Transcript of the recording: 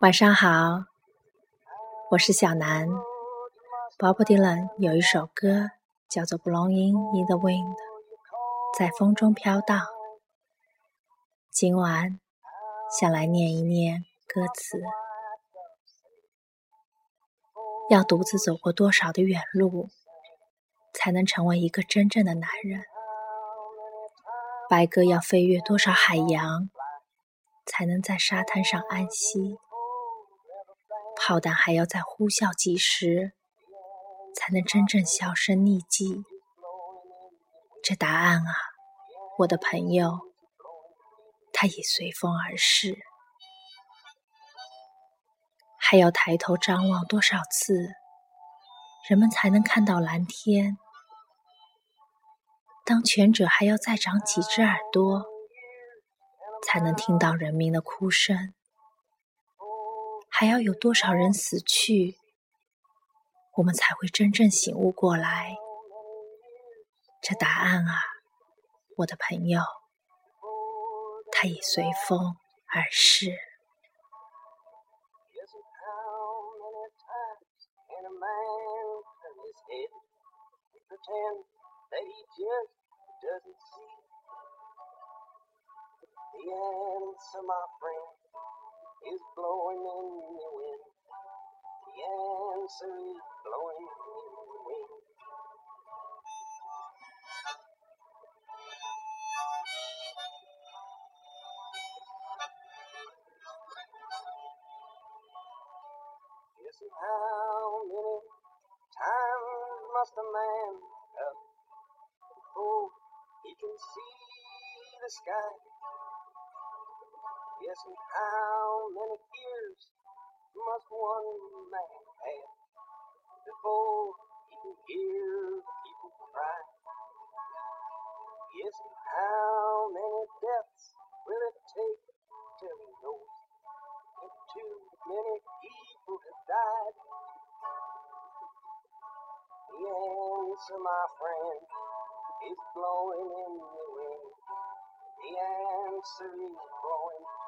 晚上好，我是小南。Bob Dylan 有一首歌叫做《Blowing in the Wind》，在风中飘荡。今晚想来念一念歌词。要独自走过多少的远路，才能成为一个真正的男人？白鸽要飞越多少海洋，才能在沙滩上安息？炮弹还要在呼啸几时，才能真正销声匿迹？这答案啊，我的朋友，它已随风而逝。还要抬头张望多少次，人们才能看到蓝天？当权者还要再长几只耳朵，才能听到人民的哭声？还要有多少人死去我们才会真正醒悟过来？这答案啊我的朋友他已随风而逝。Is blowing in the wind. The answer is blowing in the wind. Yes, how many times must a man up before he can see the sky? Yes, and how many years must one man have before he can hear people cry? Yes, how many deaths will it take till he knows that too many people have died? The answer, my friend, is blowing in the wind. The answer is blowing the.